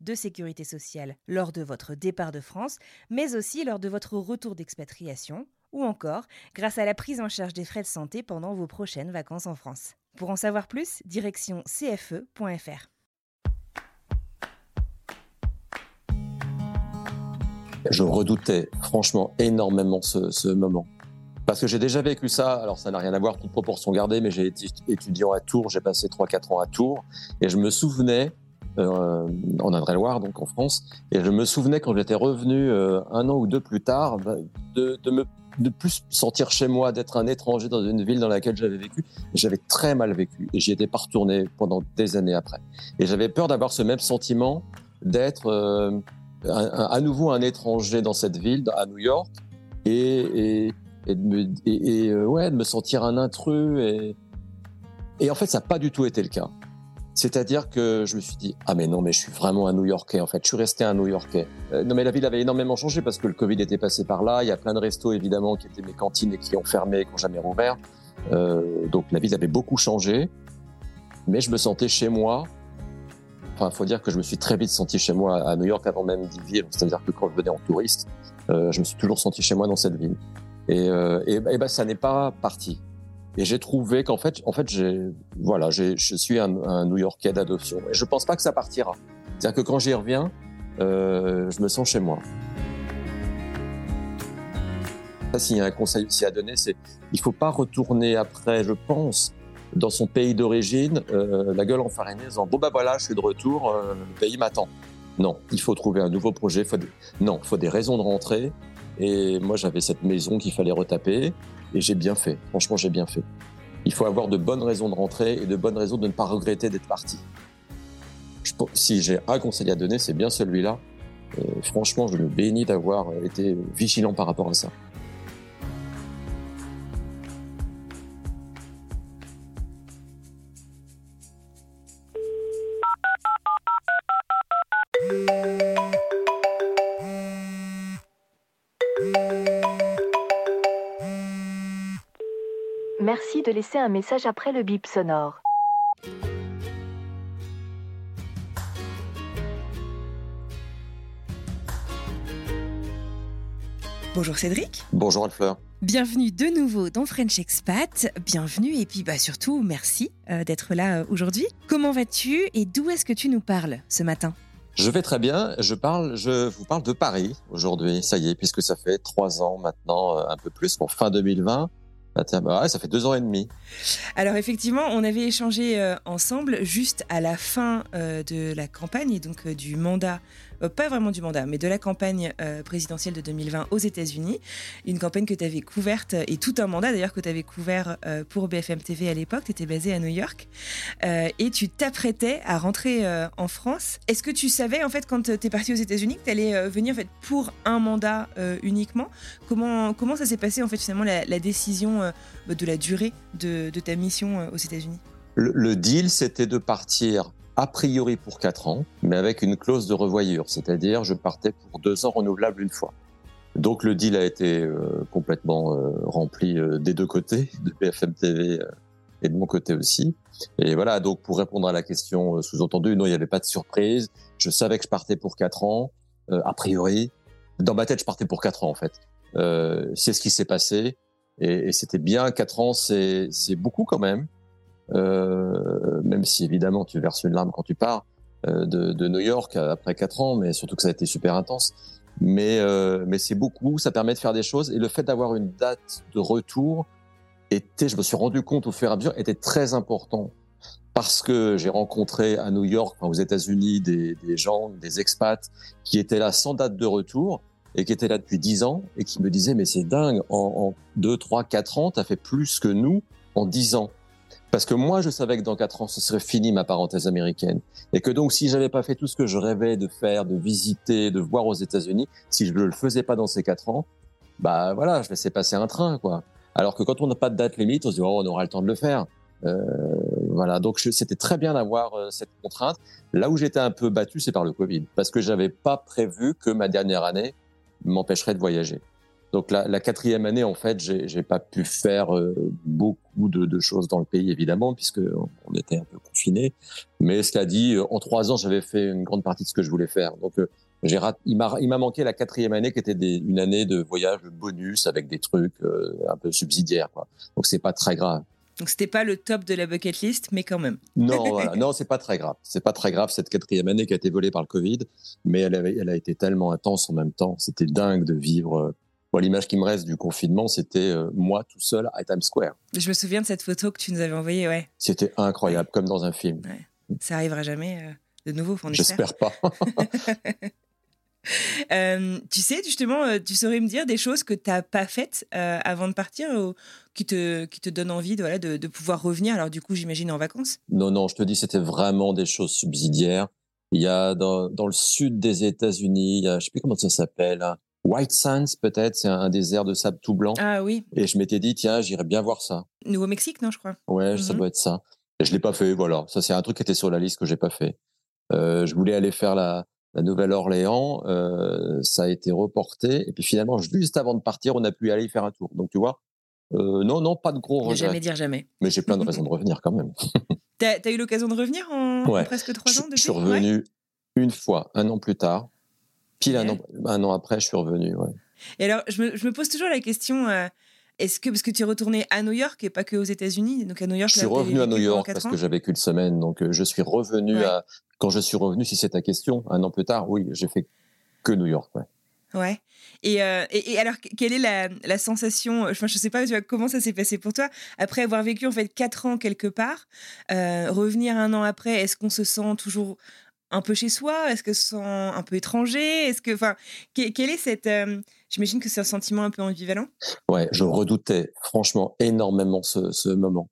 de sécurité sociale lors de votre départ de France, mais aussi lors de votre retour d'expatriation, ou encore grâce à la prise en charge des frais de santé pendant vos prochaines vacances en France. Pour en savoir plus, direction cfe.fr. Je redoutais franchement énormément ce, moment. Parce que j'ai déjà vécu ça, alors ça n'a rien à voir, toute proportion gardée, mais j'ai été étudiant à Tours, j'ai passé 3-4 ans à Tours, et je me souvenais, euh, en Indre-et-Loire, donc en France, et je me souvenais quand j'étais revenu euh, un an ou deux plus tard, bah, de, de me plus sentir chez moi, d'être un étranger dans une ville dans laquelle j'avais vécu. J'avais très mal vécu et j'y étais pas retourné pendant des années après. Et j'avais peur d'avoir ce même sentiment d'être euh, à nouveau un étranger dans cette ville, à New York, et, de, me, sentir un intrus. Et en fait, ça n'a pas du tout été le cas. C'est-à-dire que je me suis dit ah mais non mais je suis vraiment un New-Yorkais en fait. Je suis resté un New-Yorkais. Euh, non mais la ville avait énormément changé parce que le Covid était passé par là. Il y a plein de restos évidemment qui étaient mes cantines et qui ont fermé, qui n'ont jamais rouvert. Euh, donc la ville avait beaucoup changé, mais je me sentais chez moi. Enfin, faut dire que je me suis très vite senti chez moi à New York avant même d'y vivre. C'est-à-dire que quand je venais en touriste, euh, je me suis toujours senti chez moi dans cette ville. Et, euh, et, et ben ça n'est pas parti. Et j'ai trouvé qu'en fait, en fait, voilà, je suis un, New-Yorkais d'adoption. Et je pense pas que ça partira. C'est-à-dire que quand j'y reviens, euh, je me sens chez moi. S'il y a un conseil aussi à donner, c'est il faut pas retourner après, je pense, dans son pays d'origine, euh, la gueule enfarinée, en disant bon bah voilà, je suis de retour, euh, le pays m'attend. Non, il faut trouver un nouveau projet. Non, il faut des raisons de rentrer. Et moi, j'avais cette maison qu'il fallait retaper. Et j'ai bien fait. Franchement, j'ai bien fait. Il faut avoir de bonnes raisons de rentrer et de bonnes raisons de ne pas regretter d'être parti. Si j'ai un conseil à donner, c'est bien celui-là. Franchement, je le bénis d'avoir été vigilant par rapport à ça. Laisser un message après le bip sonore. Bonjour Cédric. Bonjour Anne-Fleur. Bienvenue de nouveau dans French Expat. Bienvenue et puis bah, surtout merci euh, d'être là euh, aujourd'hui. Comment vas-tu et d'où est-ce que tu nous parles ce matin? Je vais très bien. Je parle, je vous parle de Paris aujourd'hui. Ça y est, puisque ça fait trois ans maintenant, euh, un peu plus, bon, fin 2020. Ah bah ça fait deux ans et demi. Alors effectivement, on avait échangé euh, ensemble juste à la fin euh, de la campagne et donc euh, du mandat, pas vraiment du mandat, mais de la campagne euh, présidentielle de 2020 aux États-Unis. Une campagne que tu avais couverte et tout un mandat d'ailleurs que tu avais couvert euh, pour BFM TV à l'époque. Tu étais basé à New York euh, et tu t'apprêtais à rentrer euh, en France. Est-ce que tu savais en fait quand tu es parti aux États-Unis que tu allais venir en fait pour un mandat euh, uniquement? Comment comment ça s'est passé en fait finalement la, décision euh, de la durée de, de ta mission euh, aux États-Unis? Le deal, c'était de partir a priori pour quatre ans, mais avec une clause de revoyure, c'est-à-dire je partais pour deux ans renouvelables une fois. Donc le deal a été euh, complètement euh, rempli euh, des deux côtés, de BFM TV et de mon côté aussi. Et voilà, donc pour répondre à la question sous-entendue, non, il n'y avait pas de surprise. Je savais que je partais pour quatre ans, a priori. Dans ma tête, je partais pour quatre ans en fait. C'est ce qui s'est passé et, et c'était bien. Quatre ans, c'est c'est beaucoup quand même. Euh, même si évidemment tu verses une larme quand tu pars. de, de, New York après quatre ans, mais surtout que ça a été super intense. Mais, euh, mais c'est beaucoup, ça permet de faire des choses. Et le fait d'avoir une date de retour était, je me suis rendu compte au fur et à mesure, était très important. Parce que j'ai rencontré à New York, aux États-Unis, des, gens, des expats qui étaient là sans date de retour et qui étaient là depuis 10 ans et qui me disaient, mais c'est dingue, en, en 2, 3, 4 ans, tu as fait plus que nous en 10 ans. Parce que moi, je savais que dans quatre ans, ce serait fini ma parenthèse américaine. Et que donc, si j'avais pas fait tout ce que je rêvais de faire, de visiter, de voir aux États-Unis, si je ne le faisais pas dans ces quatre ans, bah voilà, je laissais passer un train, quoi. Alors que quand on n'a pas de date limite, on se dit, oh, on aura le temps de le faire. Euh, voilà, donc c'était très bien d'avoir euh, cette contrainte. Là où j'étais un peu battu, c'est par le Covid, parce que j'avais pas prévu que ma dernière année m'empêcherait de voyager. Donc la, la, quatrième année, en fait, j'ai pas pu faire euh, beaucoup de, de, choses dans le pays, évidemment, puisque on était un peu confinés. Mais cela dit, euh, en trois ans, j'avais fait une grande partie de ce que je voulais faire. Donc euh, j'ai il m'a manqué la quatrième année, qui était des, une année de voyage bonus avec des trucs un peu subsidiaires. Quoi. Donc c'est pas très grave. Donc c'était pas le top de la bucket list, mais quand même. Non, voilà. non, c'est pas très grave. C'est pas très grave cette quatrième année qui a été volée par le Covid, mais elle, avait, elle a été tellement intense en même temps. C'était dingue de vivre l'image qui me reste du confinement, c'était euh, moi tout seul à Times Square. Je me souviens de cette photo que tu nous avais envoyée, ouais. C'était incroyable, comme dans un film. Ça arrivera jamais euh, de nouveau, J'espère pas. Euh, tu sais, justement, tu saurais me dire des choses que tu n'as pas faites avant de partir ou qui te, qui te donnent envie de, voilà, de, de pouvoir revenir? Alors, du coup, j'imagine en vacances Non, non, je te dis, c'était vraiment des choses subsidiaires. Il y a dans, dans le sud des États-Unis, il y a, je sais plus comment ça s'appelle, hein, White Sands, peut-être, c'est un désert de sable tout blanc. Ah oui. Et je m'étais dit, tiens, j'irais bien voir ça. Nouveau-Mexique, non, je crois. Ouais, ça mhm. doit être ça. Et je l'ai pas fait, voilà. Ça, c'est un truc qui était sur la liste que j'ai pas fait. Euh, je voulais aller faire la, la Nouvelle-Orléans, euh, ça a été reporté. Et puis finalement, juste avant de partir, on a pu aller y faire un tour. Donc tu vois, euh, non, non, pas de gros regrets. Jamais dire jamais. Mais j'ai plein de raisons de revenir quand même. T'as as eu l'occasion de revenir en, presque trois ans depuis? Je suis revenu une fois, un an plus tard. Pile un, an, un an après, je suis revenu. Ouais. Et alors, je me, je me, pose toujours la question. Euh, est-ce que, parce que tu es retourné à New York et pas que aux États-Unis, donc à New York. Je suis revenu à New York parce que j'avais qu'une semaine, donc euh, je suis revenu à. Quand je suis revenu, si c'est ta question, un an plus tard, oui, j'ai fait que New York. Ouais. Ouais. Et, euh, et, alors, quelle est la, la sensation enfin, Je sais pas tu vois, comment ça s'est passé pour toi. Après avoir vécu en fait quatre ans quelque part, revenir un an après, est-ce qu'on se sent toujours un peu chez soi? Est-ce que se sent un peu étranger Est-ce que, enfin, quel est cette euh, J'imagine que c'est un sentiment un peu ambivalent. Ouais, je redoutais franchement énormément ce, ce moment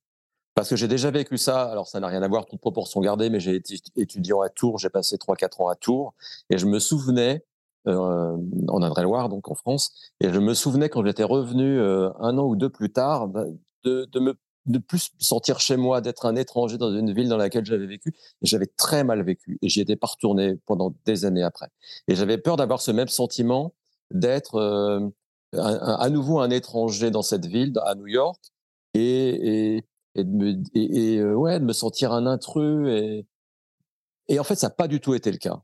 parce que j'ai déjà vécu ça. Alors ça n'a rien à voir, toute proportion gardée, mais j'ai été étudiant à Tours. J'ai passé 3-4 ans à Tours et je me souvenais euh, en Indre-et-Loire, donc en France, et je me souvenais quand j'étais revenu euh, un an ou deux plus tard de, de me de plus sentir chez moi, d'être un étranger dans une ville dans laquelle j'avais vécu. J'avais très mal vécu et j'y étais pas retourné pendant des années après. Et j'avais peur d'avoir ce même sentiment d'être euh, à nouveau un étranger dans cette ville, à New York, et, et, et, de, me, et, euh, ouais, de me sentir un intrus. Et, et en fait, ça n'a pas du tout été le cas.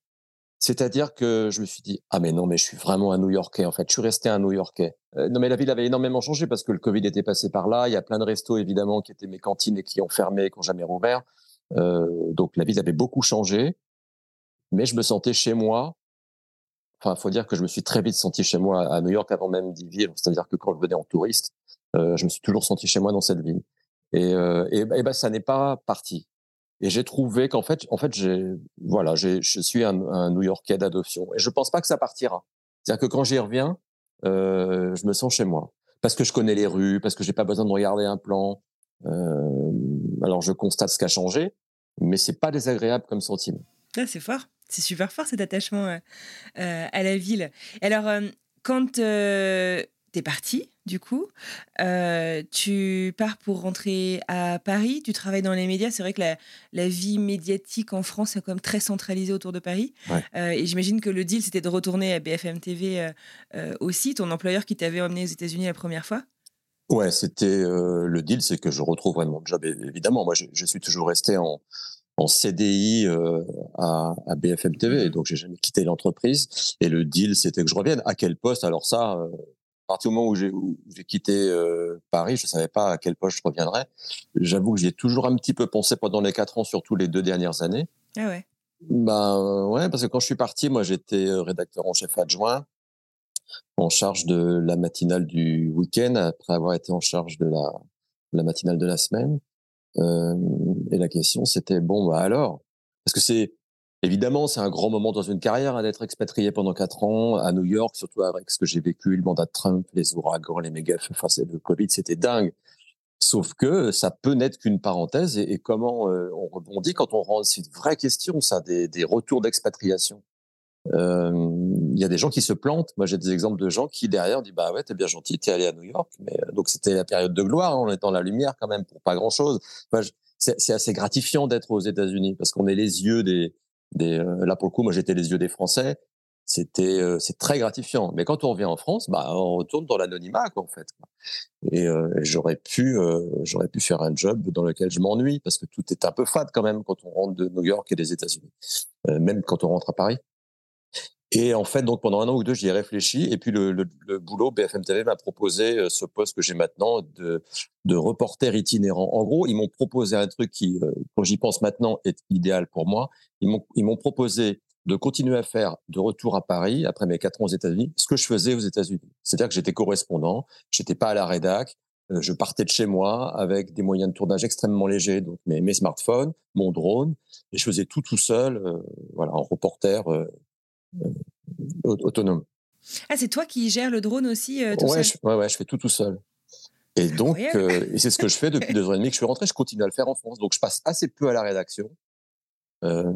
C'est-à-dire que je me suis dit ah mais non mais je suis vraiment un New-Yorkais en fait. Je suis resté un New-Yorkais. Euh, non mais la ville avait énormément changé parce que le Covid était passé par là. Il y a plein de restos évidemment qui étaient mes cantines et qui ont fermé, qui n'ont jamais rouvert. Euh, donc la ville avait beaucoup changé, mais je me sentais chez moi. Enfin, faut dire que je me suis très vite senti chez moi à New York avant même d'y vivre. C'est-à-dire que quand je venais en touriste, euh, je me suis toujours senti chez moi dans cette ville. Et, euh, et, et ben ça n'est pas parti. Et j'ai trouvé qu'en fait, en fait, voilà, je suis un, New-Yorkais d'adoption. Et je pense pas que ça partira. C'est-à-dire que quand j'y reviens, euh, je me sens chez moi. Parce que je connais les rues, parce que j'ai pas besoin de regarder un plan. Euh, alors je constate ce qui a changé, mais c'est pas désagréable comme sentiment. Ah, c'est fort. C'est super fort cet attachement euh, à la ville. Alors, quand tu es parti, du coup. Euh, tu pars pour rentrer à Paris, tu travailles dans les médias. C'est vrai que la, vie médiatique en France est quand même très centralisée autour de Paris. Euh, et j'imagine que le deal, c'était de retourner à BFM TV euh, aussi, ton employeur qui t'avait emmené aux États-Unis la première fois? Ouais, c'était le deal, c'est que je retrouverai mon job. Évidemment, moi, je, suis toujours resté en, en CDI à, à, BFM TV, donc j'ai jamais quitté l'entreprise. Et le deal, c'était que je revienne. À quel poste? Alors ça, à partir du moment où j'ai quitté euh, Paris, je savais pas à quel poste je reviendrais. J'avoue que j'y ai toujours un petit peu pensé pendant les quatre ans, surtout les deux dernières années. Ah ouais. Ben ouais, parce que quand je suis parti, moi j'étais rédacteur en chef adjoint, en charge de la matinale du week-end, après avoir été en charge de la, la matinale de la semaine. Euh, et la question c'était bon, bah alors, parce que c'est évidemment c'est un grand moment dans une carrière hein, d'être expatrié pendant quatre ans à New York, surtout avec ce que j'ai vécu, le mandat de Trump, les ouragans, les méga, enfin le Covid, c'était dingue. Sauf que ça peut n'être qu'une parenthèse et, comment euh, on rebondit quand on rentre, c'est une vraie question, ça, des, retours d'expatriation. Euh, il y a des gens qui se plantent. Moi, j'ai des exemples de gens qui derrière disent bah ouais, t'es bien gentil, t'es allé à New York, mais euh, donc c'était la période de gloire, hein, on est dans la lumière quand même pour pas grand chose. C'est assez gratifiant d'être aux États-Unis parce qu'on est les yeux des, des là pour le coup, moi j'étais les yeux des Français c'était euh, c'est très gratifiant. Mais quand on revient en France, bah on retourne dans l'anonymat quoi en fait. Et euh, j'aurais pu euh, j'aurais pu faire un job dans lequel je m'ennuie parce que tout est un peu fade quand même quand on rentre de New York et des États-Unis, même quand on rentre à Paris. Et en fait, donc pendant un an ou deux, j'y ai réfléchi. Et puis le, le, le boulot, BFM TV m'a proposé ce poste que j'ai maintenant de, de reporter itinérant. En gros, ils m'ont proposé un truc qui, quand j'y pense maintenant, est idéal pour moi. Ils m'ont ils m'ont proposé de continuer à faire de retour à Paris après mes quatre ans aux États-Unis, ce que je faisais aux États-Unis. C'est-à-dire que j'étais correspondant, j'étais pas à la rédac, euh, je partais de chez moi avec des moyens de tournage extrêmement légers, donc mes, mes smartphones, mon drone, et je faisais tout tout seul, euh, voilà, en reporter euh, autonome. Ah, c'est toi qui gères le drone aussi tout ouais, seul je, ouais, ouais, je fais tout tout seul. Et donc, et c'est ce que je fais depuis deux ans et demi que je suis rentré. Je continue à le faire en France. Donc, je passe assez peu à la rédaction. Euh,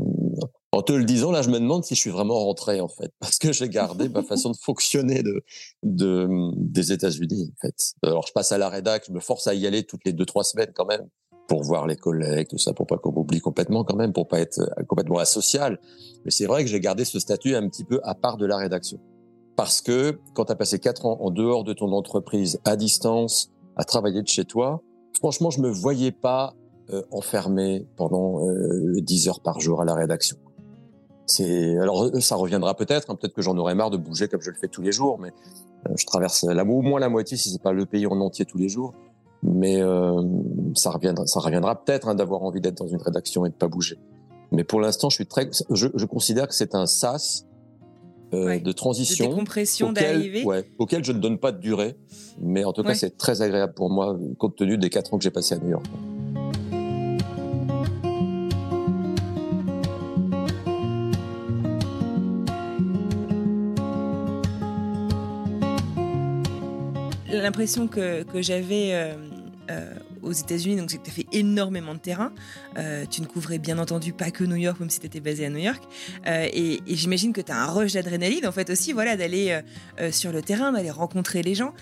en te le disant, là, je me demande si je suis vraiment rentré, en fait, parce que j'ai gardé ma façon de fonctionner de, de des États-Unis, en fait. Alors, je passe à la rédac, je me force à y aller toutes les deux, trois semaines, quand même, pour voir les collègues, tout ça, pour pas qu'on m'oublie complètement, quand même, pour pas être euh, complètement asocial. Mais c'est vrai que j'ai gardé ce statut un petit peu à part de la rédaction. Parce que quand tu as passé quatre ans en dehors de ton entreprise, à distance, à travailler de chez toi, franchement, je me voyais pas euh, enfermé pendant euh, 10 heures par jour à la rédaction. Alors euh, ça reviendra peut-être, hein, peut-être que j'en aurai marre de bouger comme je le fais tous les jours, mais euh, je traverse la, au moins la moitié si c'est pas le pays en entier tous les jours. Mais ça reviendra, ça reviendra peut-être hein, d'avoir envie d'être dans une rédaction et de pas bouger. Mais pour l'instant, je suis très, je, je considère que c'est un sas euh, Ouais. de transition, De décompression, auquel, d'arrivée. ouais, auquel je ne donne pas de durée, mais en tout cas Ouais. c'est très agréable pour moi compte tenu des quatre ans que j'ai passé à New York. L'impression que, que j'avais euh, euh, aux États-Unis, donc tu as fait énormément de terrain. Euh, tu ne couvrais bien entendu pas que New York, même si tu étais basé à New York. Euh, et j'imagine que tu as un rush d'adrénaline, en fait, aussi, voilà, d'aller euh, sur le terrain, d'aller rencontrer les gens.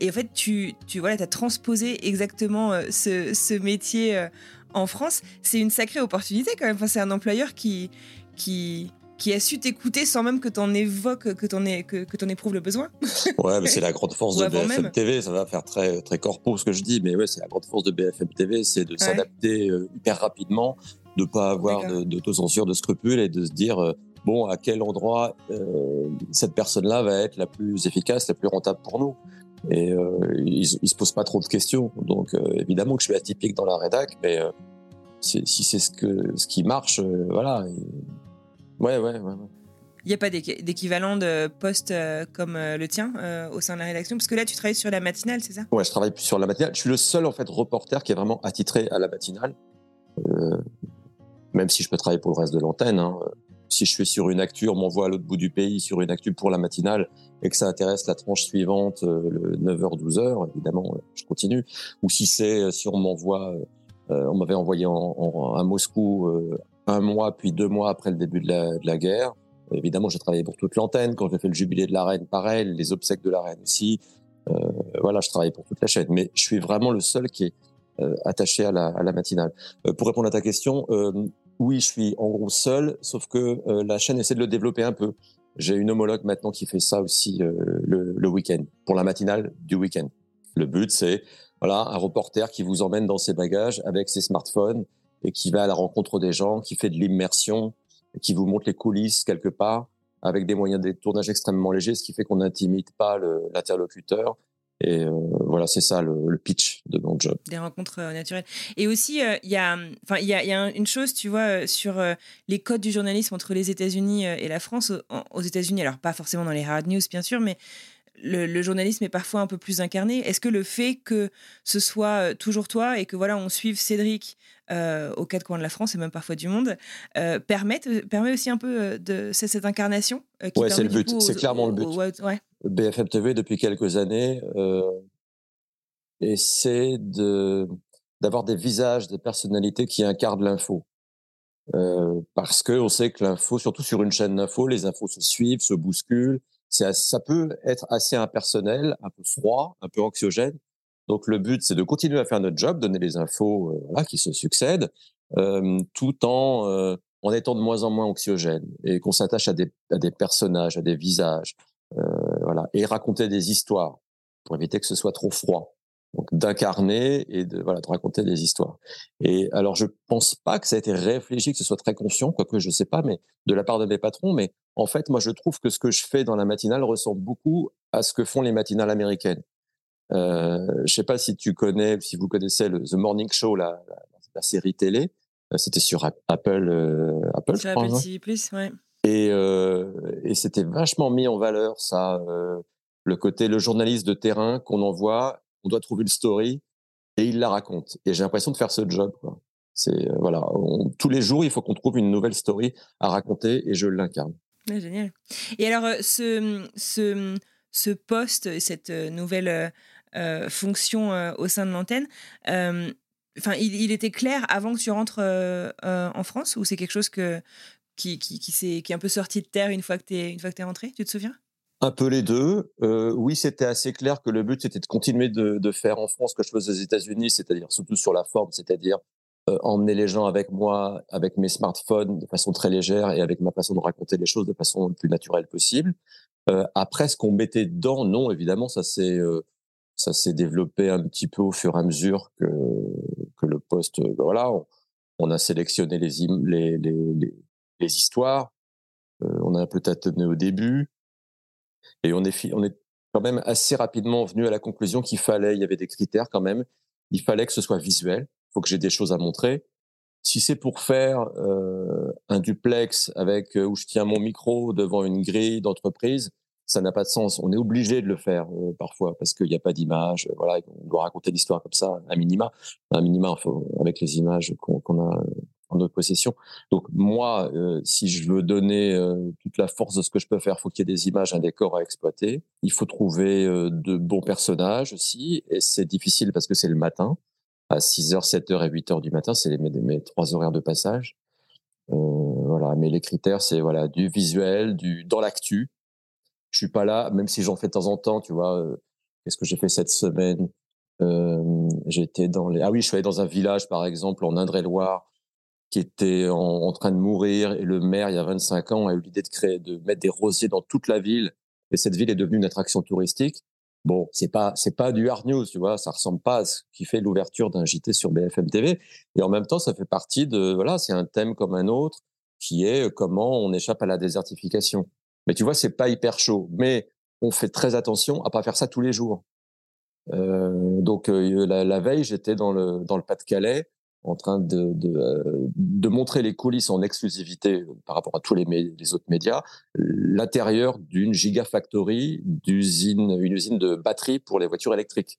Et en fait, tu, voilà, as transposé exactement ce, ce métier en France. C'est une sacrée opportunité quand même. Enfin, c'est un employeur qui, qui, qui a su t'écouter sans même que tu en évoques, que tu en, que, que t'en éprouves le besoin. Ouais, mais c'est la grande force de BFM même. TV. Ça va faire très très corpo ce que je dis, mais ouais, c'est la grande force de BFM TV, c'est de s'adapter euh, hyper rapidement, de pas avoir D'accord. de- d'autocensure, de scrupules et de se dire euh, bon à quel endroit euh, cette personne-là va être la plus efficace, la plus rentable pour nous. Et euh, ils, ils se posent pas trop de questions. Donc euh, évidemment que je suis atypique dans la rédac, mais c'est- si c'est ce que ce qui marche, voilà. Ouais, ouais, ouais. ouais. Il n'y a pas d'équ- d'équivalent de poste euh, comme euh, le tien euh, au sein de la rédaction? Parce que là, tu travailles sur la matinale, c'est ça? Ouais, je travaille sur la matinale. Je suis le seul en fait reporter qui est vraiment attitré à la matinale. Euh, même si je peux travailler pour le reste de l'antenne. hein. Si je suis sur une actu, on m'envoie à l'autre bout du pays sur une actu pour la matinale et que ça intéresse la tranche suivante, euh, le 9h, 12h, évidemment, je continue. Ou si c'est, si on m'envoie, on m'avait envoyé en, en- à Moscou un mois puis deux mois après le début de la, guerre. Évidemment, j'ai travaillé pour toute l'antenne. Quand j'ai fait le jubilé de la reine, pareil, les obsèques de la reine aussi. Euh, voilà, je travaille pour toute la chaîne. Mais je suis vraiment le seul qui est euh, attaché à la, matinale. Euh, pour répondre à ta question, oui, je suis en gros seul, sauf que la chaîne essaie de le développer un peu. J'ai une homologue maintenant qui fait ça aussi le, le week-end, pour la matinale du week-end. Le but, c'est voilà un reporter qui vous emmène dans ses bagages avec ses smartphones et qui va à la rencontre des gens, qui fait de l'immersion, qui vous montre les coulisses quelque part, avec des moyens de tournage extrêmement légers, ce qui fait qu'on n'intimide pas l'interlocuteur Et euh, voilà, c'est ça le, pitch de mon job. Des rencontres euh, naturelles. Et aussi, euh, il y a, y a, y a une chose, tu vois, sur les codes du journalisme entre les États-Unis et la France. Aux États-Unis, alors pas forcément dans les hard news, bien sûr, mais le, journalisme est parfois un peu plus incarné. Est-ce que le fait que ce soit toujours toi et que voilà, on suive Cédric aux quatre coins de la France et même parfois du monde permet, permet aussi un peu de cette incarnation Ouais, c'est le but. C'est clairement le but. ouais. BFM TV depuis quelques années euh, essaie de d'avoir des visages, des personnalités qui incarnent l'info. Euh, parce que on sait que l'info, surtout sur une chaîne d'info, les infos se suivent, se bousculent. Ça peut être assez impersonnel, un peu froid, un peu anxiogène. Donc le but, c'est de continuer à faire notre job, donner les infos euh, voilà, qui se succèdent, euh, tout en euh, en étant de moins en moins anxiogène et qu'on s'attache à des, à des personnages, à des visages, euh, voilà, et raconter des histoires pour éviter que ce soit trop froid. Donc d'incarner et de voilà de raconter des histoires. Et alors je pense pas que ça a été réfléchi, que ce soit très conscient, quoique je sais pas, mais de la part de mes patrons. Mais en fait, moi je trouve que ce que je fais dans la matinale ressemble beaucoup à ce que font les matinales américaines. Euh, je sais pas si tu connais, si vous connaissez le The Morning Show, la, la, série télé. Euh, c'était sur Apple, euh, Apple, je crois, Apple. TV+, ouais. Et, euh, et c'était vachement mis en valeur ça, euh, le côté le journaliste de terrain qu'on envoie, on doit trouver une story et il la raconte. Et j'ai l'impression de faire ce job. C'est euh, voilà, tous les jours il faut qu'on trouve une nouvelle story à raconter et je l'incarne. génial. Et alors euh, ce ce ce poste, cette nouvelle euh, fonction au sein de l'antenne. Il, était clair avant que tu rentres en France ou c'est quelque chose que, qui, qui, est, qui est un peu sorti de terre une fois que tu es, es rentré Tu te souviens? Un peu les deux. Euh, oui, c'était assez clair que le but c'était de continuer de, de, faire en France ce que je faisais aux États-Unis, c'est-à-dire surtout sur la forme, c'est-à-dire euh, emmener les gens avec moi, avec mes smartphones de façon très légère et avec ma façon de raconter les choses de façon le plus naturelle possible. Euh, après, ce qu'on mettait dedans, non, évidemment, ça s'est euh, ça s'est développé un petit peu au fur et à mesure que que le poste, ben voilà, on, a sélectionné les, les, les les histoires. Euh, on a un peu tâtonné au début. Et on est, on est quand même assez rapidement venu à la conclusion qu'il fallait, il y avait des critères quand même, il fallait que ce soit visuel, il faut que j'ai des choses à montrer. Si c'est pour faire euh, un duplex avec euh, où je tiens mon micro devant une grille d'entreprise, ça n'a pas de sens. On est obligé de le faire euh, parfois parce qu'il n'y a pas d'image. Voilà, on doit raconter l'histoire comme ça, un minima, un minima avec les images qu'on a en notre possession. Donc moi, euh, si je veux donner euh, toute la force de ce que je peux faire, il faut qu'il y ait des images, un décor à exploiter. Il faut trouver euh, de bons personnages aussi, et c'est difficile parce que c'est le matin, à 6h, 7h et 8h du matin, c'est mes, mes trois horaires de passage. voilà, mais les critères, c'est voilà du visuel, du dans l'actu. Je suis pas là, même si j'en fais de temps en temps, tu vois. Qu'est-ce que j'ai fait cette semaine? J'étais dans les ah oui, je suis allé dans un village par exemple en Indre-et-Loire qui était en, train de mourir et le maire il y a 25 ans a eu l'idée de créer de mettre des rosiers dans toute la ville et cette ville est devenue une attraction touristique. Bon, c'est pas c'est pas du hard news, tu vois, ça ressemble pas à ce qui fait l'ouverture d'un JT sur BFM TV et en même temps ça fait partie de voilà, c'est un thème comme un autre qui est comment on échappe à la désertification. Mais tu vois, c'est pas hyper chaud, mais on fait très attention à pas faire ça tous les jours. Euh, donc euh, la, la, veille, j'étais dans le dans le Pas-de-Calais en train de, de, euh, de, montrer les coulisses en exclusivité par rapport à tous les, autres médias, l'intérieur d'une gigafactory d'usine, une usine de batterie pour les voitures électriques.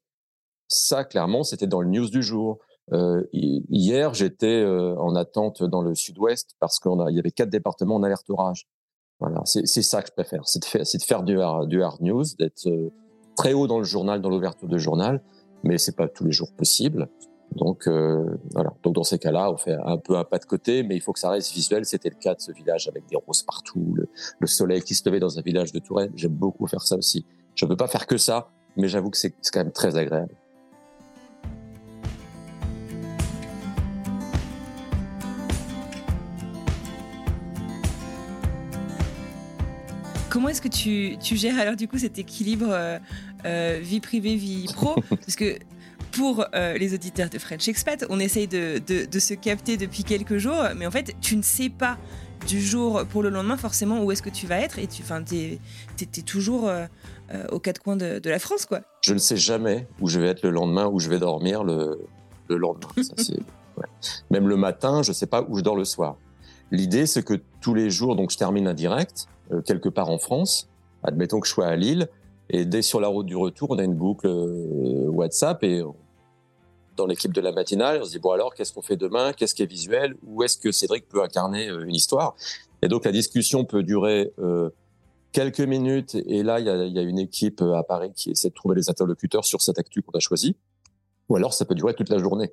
Ça, clairement, c'était dans le news du jour. Euh, hier, j'étais euh, en attente dans le sud-ouest parce qu'il y avait quatre départements en alerte orage. Voilà, c'est ça que je préfère, c'est de faire, de du, hard, du hard news, d'être euh, très haut dans le journal, dans l'ouverture du journal, mais c'est pas tous les jours possible. Donc euh, voilà. Donc dans ces cas-là, on fait un peu un pas de côté, mais il faut que ça reste visuel. C'était le cas de ce village avec des roses partout, le, soleil qui se levait dans un village de Touraine. J'aime beaucoup faire ça aussi. Je ne peux pas faire que ça, mais j'avoue que c'est quand même très agréable. Comment est-ce que tu, tu, gères alors du coup cet équilibre euh, euh, vie privée, vie pro? Parce que pour euh, les auditeurs de French Expat, on essaye de, se capter depuis quelques jours, mais en fait, tu ne sais pas du jour pour le lendemain forcément où est-ce que tu vas être et tu es, toujours euh, euh, aux quatre coins de, la France. quoi. Je ne sais jamais où je vais être le lendemain, où je vais dormir le, le lendemain. Même le matin, je ne sais pas où je dors le soir. L'idée, c'est que tous les jours, donc je termine un direct, quelque part en France, admettons que je sois à Lille, et dès sur la route du retour, on a une boucle WhatsApp et dans l'équipe de la matinale. On se dit, bon alors, qu'est-ce qu'on fait demain? Qu'est-ce qui est visuel? Où est-ce que Cédric peut incarner euh, une histoire? Et donc la discussion peut durer euh, quelques minutes. Et là, il y a, une équipe euh, à Paris qui essaie de trouver les interlocuteurs sur cette actu qu'on a choisi. Ou alors, ça peut durer toute la journée.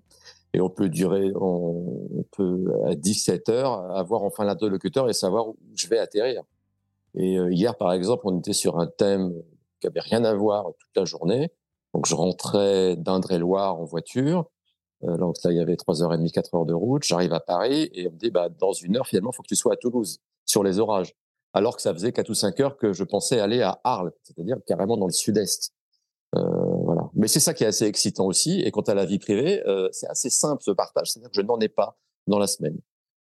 Et on peut durer, on peut à 17 heures avoir enfin l'interlocuteur et savoir où je vais atterrir. Et hier, par exemple, on était sur un thème qui avait rien à voir toute la journée. Donc je rentrais d'Indre-et-Loire en voiture. Euh, donc là, il y avait 3h30, 4 heures de route. J'arrive à Paris et on me dit, bah, dans une heure, finalement, il faut que tu sois à Toulouse, sur les orages. Alors que ça faisait 4 ou 5 heures que je pensais aller à Arles, c'est-à-dire carrément dans le sud-est. Euh, voilà. Mais c'est ça qui est assez excitant aussi. Et quant à la vie privée, euh, c'est assez simple ce partage, c'est-à-dire que je n'en ai pas dans la semaine.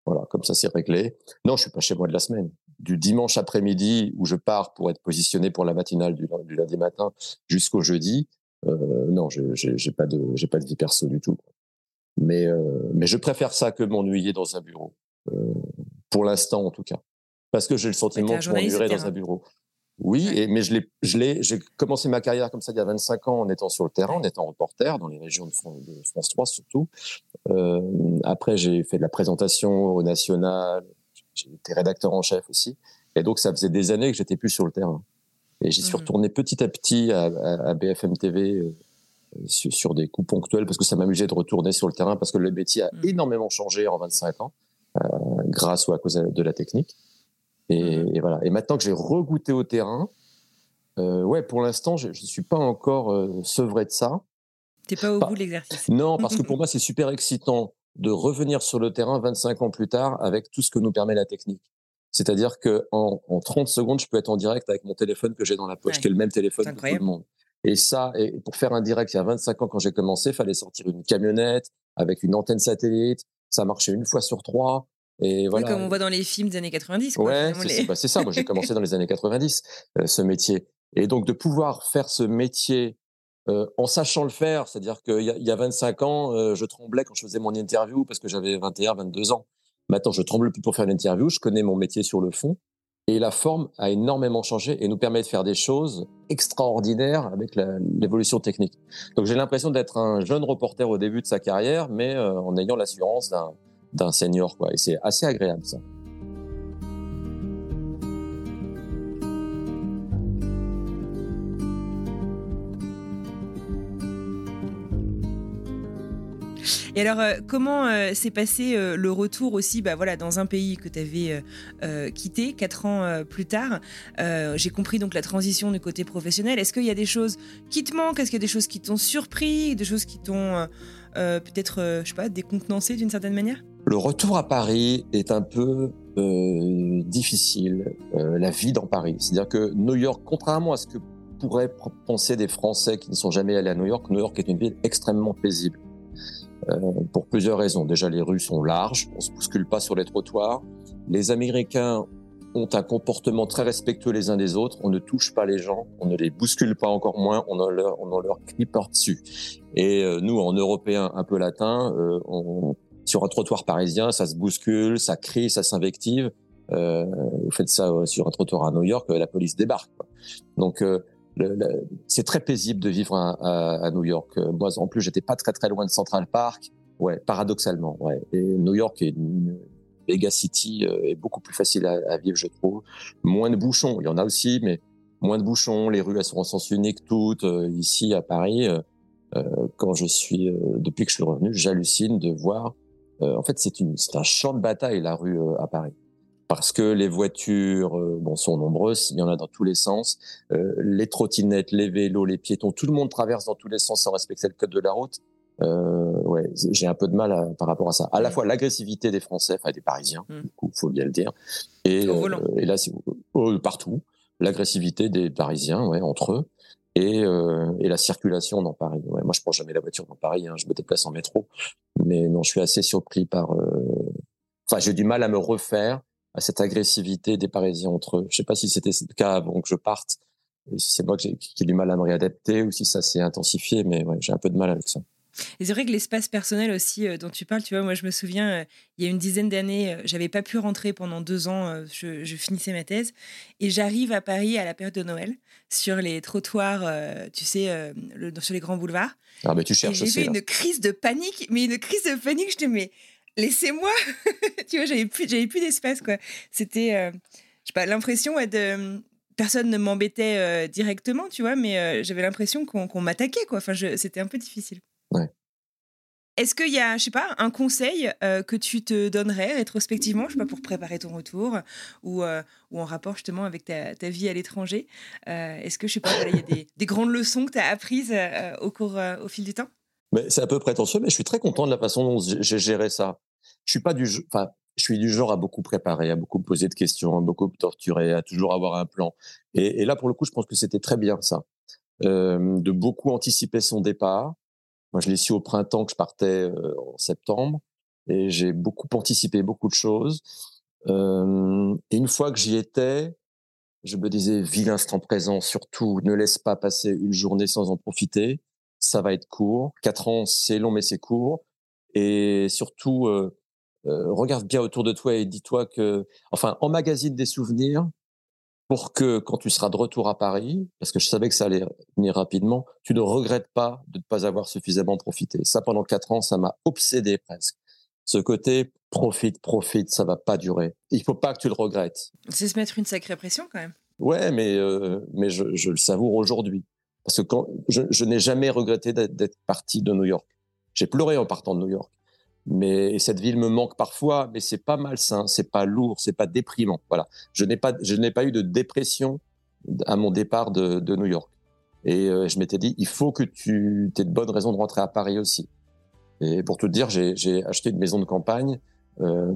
Voilà, comme ça c'est réglé. Non, je suis pas chez moi de la semaine. Du dimanche après-midi où je pars pour être positionné pour la matinale du, du lundi matin jusqu'au jeudi, euh, non, je j'ai pas de j'ai pas de vie perso du tout. Mais euh, mais je préfère ça que m'ennuyer dans un bureau. Euh, pour l'instant, en tout cas, parce que j'ai le sentiment que je m'ennuierai dans un bureau. Oui, et, mais je l'ai, je l'ai, j'ai commencé ma carrière comme ça il y a 25 ans en étant sur le terrain, en étant reporter dans les régions de France, de France 3 surtout. Après, j'ai fait de la présentation au national, été rédacteur en chef aussi, et donc ça faisait des années que j'étais plus sur le terrain. Et j'y suis mmh. retourné petit à petit à, à, BFM TV euh, sur, des coups ponctuels parce que ça m'amusait de retourner sur le terrain parce que le métier a mmh. énormément changé en 25 ans euh, grâce ou à cause de la technique. Et, mmh. et voilà. Et maintenant que j'ai regoûté au terrain, euh, ouais, pour l'instant, je ne suis pas encore sevré de ça. T'es pas au bout de l'exercice. Non, parce que pour moi, c'est super excitant de revenir sur le terrain 25 ans plus tard avec tout ce que nous permet la technique. C'est-à-dire que en, en, 30 secondes, je peux être en direct avec mon téléphone que j'ai dans la poche, qui est le même téléphone que tout le monde. Et ça, et pour faire un direct il y a 25 ans quand j'ai commencé, il fallait sortir une camionnette avec une antenne satellite. Ça marchait une fois sur trois. Et voilà. Oui, comme on voit dans les films des années 90. Quoi, ouais, bah, c'est ça. Moi, j'ai commencé dans les années 90, euh, ce métier. Et donc, de pouvoir faire ce métier euh, en sachant le faire, c'est-à-dire qu'il y, y, a 25 ans, euh, je tremblais quand je faisais mon interview parce que j'avais 21, 22 ans. Maintenant, je tremble plus pour faire l'interview. Je connais mon métier sur le fond. Et la forme a énormément changé et nous permet de faire des choses extraordinaires avec l'évolution technique. Donc j'ai l'impression d'être un jeune reporter au début de sa carrière, mais euh, en ayant l'assurance d'un senior. Quoi. Et c'est assez agréable ça. Et alors, euh, comment euh, s'est passé euh, le retour aussi bah, voilà, dans un pays que tu avais quitté quatre ans plus tard J'ai compris donc la transition du côté professionnel. Est-ce qu'il y a des choses qui te manquent? Est-ce qu'il y a des choses qui t'ont surpris? Des choses qui t'ont peut-être, je sais pas, décontenancé d'une certaine manière? Le retour à Paris est un peu difficile, la vie dans Paris. C'est-à-dire que New York, contrairement à ce que pourraient penser des Français qui ne sont jamais allés à New York, New York est une ville extrêmement paisible. Euh, pour plusieurs raisons. Déjà, les rues sont larges, on se bouscule pas sur les trottoirs. Les Américains ont un comportement très respectueux les uns des autres. On ne touche pas les gens, on ne les bouscule pas encore moins, on en leur, on en leur crie par-dessus. Et euh, nous, en Européens un peu latins, euh, on, sur un trottoir parisien, ça se bouscule, ça crie, ça s'invective. Euh, vous faites ça sur un trottoir à New York, la police débarque. Quoi. Donc c'est très paisible de vivre à, à, New York. Euh, moi, en plus, j'étais pas très très loin de Central Park. Ouais, paradoxalement. Ouais. Et New York est une méga city euh, est beaucoup plus facile à, à, vivre, je trouve. Moins de bouchons, il y en a aussi, mais moins de bouchons. Les rues elles sont en sens unique toutes. Euh, ici à Paris, euh, quand je suis depuis que je suis revenu, j'hallucine de voir. en fait, c'est un champ de bataille la rue à Paris parce que les voitures euh, bon, sont nombreuses, il y en a dans tous les sens, euh, les trottinettes, les vélos, les piétons, tout le monde traverse dans tous les sens sans respecter le code de la route. Euh, ouais, j'ai un peu de mal par rapport à ça. À la fois l'agressivité des Français, enfin des Parisiens, il mm. faut bien le dire, et, euh, et là, oh, partout, l'agressivité des Parisiens, ouais, entre eux, et, et la circulation dans Paris. Ouais, moi, je prends jamais la voiture dans Paris, hein, je me déplace en métro, mais non, je suis assez surpris par. Enfin, j'ai du mal à me refaire à cette agressivité des Parisiens entre eux. Je sais pas si c'était le cas avant que je parte, si c'est moi qui ai du mal à me réadapter ou si ça s'est intensifié, mais ouais, j'ai un peu de mal avec ça. Et c'est vrai que l'espace personnel aussi euh, dont tu parles, tu vois, moi je me souviens, euh, il y a une dizaine d'années, euh, j'avais pas pu rentrer pendant deux ans, je, finissais ma thèse, et j'arrive à Paris à la période de Noël, sur les trottoirs, tu sais, sur les grands boulevards. Ah, mais tu cherches J'ai eu une crise de panique, mais une crise de panique, je te mais laissez-moi Tu vois, j'avais plus, j'avais plus d'espace, quoi. C'était, je sais pas, l'impression de personne ne m'embêtait directement, tu vois, mais j'avais l'impression qu'on m'attaquait, quoi. Enfin, c'était un peu difficile. Est-ce qu'il y a, je sais pas, un conseil euh, que tu te donnerais rétrospectivement, je sais pas, pour préparer ton retour ou, euh, ou en rapport justement avec ta, ta vie à l'étranger euh, Est-ce que, je sais pas, il y a des, des, grandes leçons que tu as apprises au, cours, au fil du temps? C'est un peu prétentieux, mais je suis très content de la façon dont j'ai géré ça. Je suis pas du, enfin, je suis du genre à beaucoup préparer, à beaucoup poser de questions, à beaucoup torturer, à toujours avoir un plan. Et, là, pour le coup, je pense que c'était très bien ça, de beaucoup anticiper son départ moi, je l'ai su au printemps que je partais euh, en septembre et j'ai beaucoup anticipé beaucoup de choses. Et une fois que j'y étais, je me disais, vis l'instant présent, surtout, ne laisse pas passer une journée sans en profiter. Ça va être court. Quatre ans, c'est long, mais c'est court. Et surtout, euh, euh, regarde bien autour de toi et dis-toi que, enfin, emmagasine des souvenirs pour que quand tu seras de retour à Paris, parce que je savais que ça allait venir rapidement, tu ne regrettes pas de ne pas avoir suffisamment profité. Ça, pendant quatre ans, ça m'a obsédé presque. Ce côté profite, profite, ça va pas durer. Il faut pas que tu le regrettes. C'est se mettre une sacrée pression quand même. Ouais, mais euh, mais je, je, le savoure aujourd'hui parce que quand je, je n'ai jamais regretté d'être parti de New York. J'ai pleuré en partant de New York mais cette ville me manque parfois, mais c'est pas malsain, c'est pas lourd, c'est pas déprimant. Voilà, je n'ai pas, je n'ai pas eu de dépression à mon départ de, de New York. Et euh, je m'étais dit, il faut que tu aies de bonnes raisons de rentrer à Paris aussi. Et pour tout te dire, j'ai acheté une maison de campagne euh,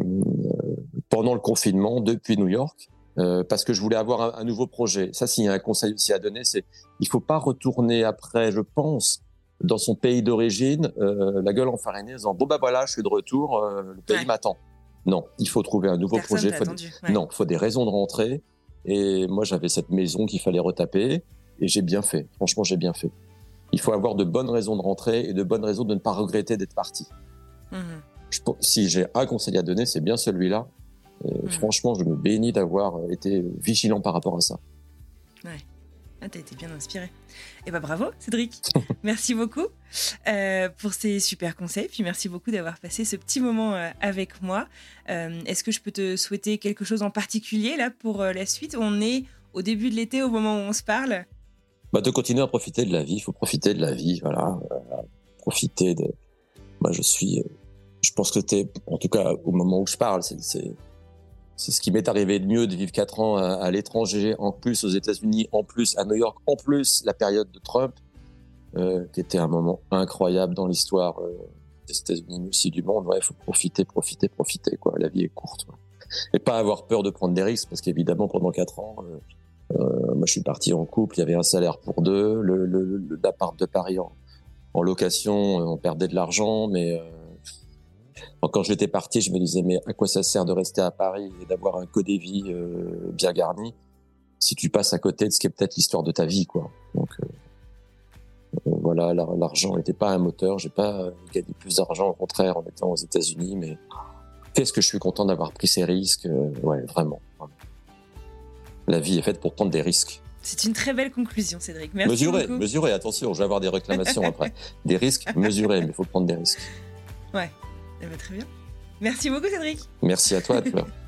pendant le confinement depuis New York. Euh, parce que je voulais avoir un, un nouveau projet. Ça, s'il y a un conseil aussi à donner, c'est il faut pas retourner après, je pense, dans son pays d'origine, euh, la gueule enfarinée, en disant bon bah voilà, je suis de retour, euh, le pays m'attend. Non, il faut trouver un nouveau projet. Faut Non, il faut des raisons de rentrer. Et moi, j'avais cette maison qu'il fallait retaper, et j'ai bien fait. Franchement, j'ai bien fait. Il faut avoir de bonnes raisons de rentrer et de bonnes raisons de ne pas regretter d'être parti. Mhm. si j'ai un conseil à donner, c'est bien celui-là. Mhm. Franchement, je me bénis d'avoir été vigilant par rapport à ça. Ouais. Ah, t'as été bien inspiré. Et eh ben bravo, Cédric. merci beaucoup euh, pour ces super conseils. Puis merci beaucoup d'avoir passé ce petit moment euh, avec moi. Euh, est-ce que je peux te souhaiter quelque chose en particulier là pour la suite? On est au début de l'été, au moment où on se parle. Bah, de continuer à profiter de la vie. Il faut profiter de la vie. Voilà. profiter de. Moi, je suis. Je pense que t'es, en tout cas, au moment où je parle, c'est c'est ce qui m'est arrivé de mieux de vivre quatre ans à, l'étranger, en plus aux États-Unis, en plus à New York, en plus la période de Trump, euh, qui était un moment incroyable dans l'histoire euh, des États-Unis, mais aussi du monde. Il faut profiter, profiter, profiter. Quoi. La vie est courte. Et pas avoir peur de prendre des risques, parce qu'évidemment, pendant quatre ans, euh, euh, moi je suis parti en couple, il y avait un salaire pour deux, le, le, l'appart de Paris en, en location, on perdait de l'argent, mais quand j'étais parti, je me disais, mais à quoi ça sert de rester à Paris et d'avoir un code de vie euh, bien garni si tu passes à côté de ce qui est peut-être l'histoire de ta vie, quoi. Donc euh, euh, voilà, l'argent n'était pas un moteur. J'ai pas gagné plus d'argent, au contraire, en étant aux États-Unis, mais qu'est-ce que je suis content d'avoir pris ces risques. ouais, vraiment, La vie est faite pour prendre des risques. C'est une très belle conclusion, Cédric. Merci mesurez, beaucoup. mesurez, attention, je vais avoir des réclamations après. Des risques mesurés, mais il faut prendre des risques. Ouais. Eh ben, très bien. Merci beaucoup, Cédric. Merci à toi, Fleur.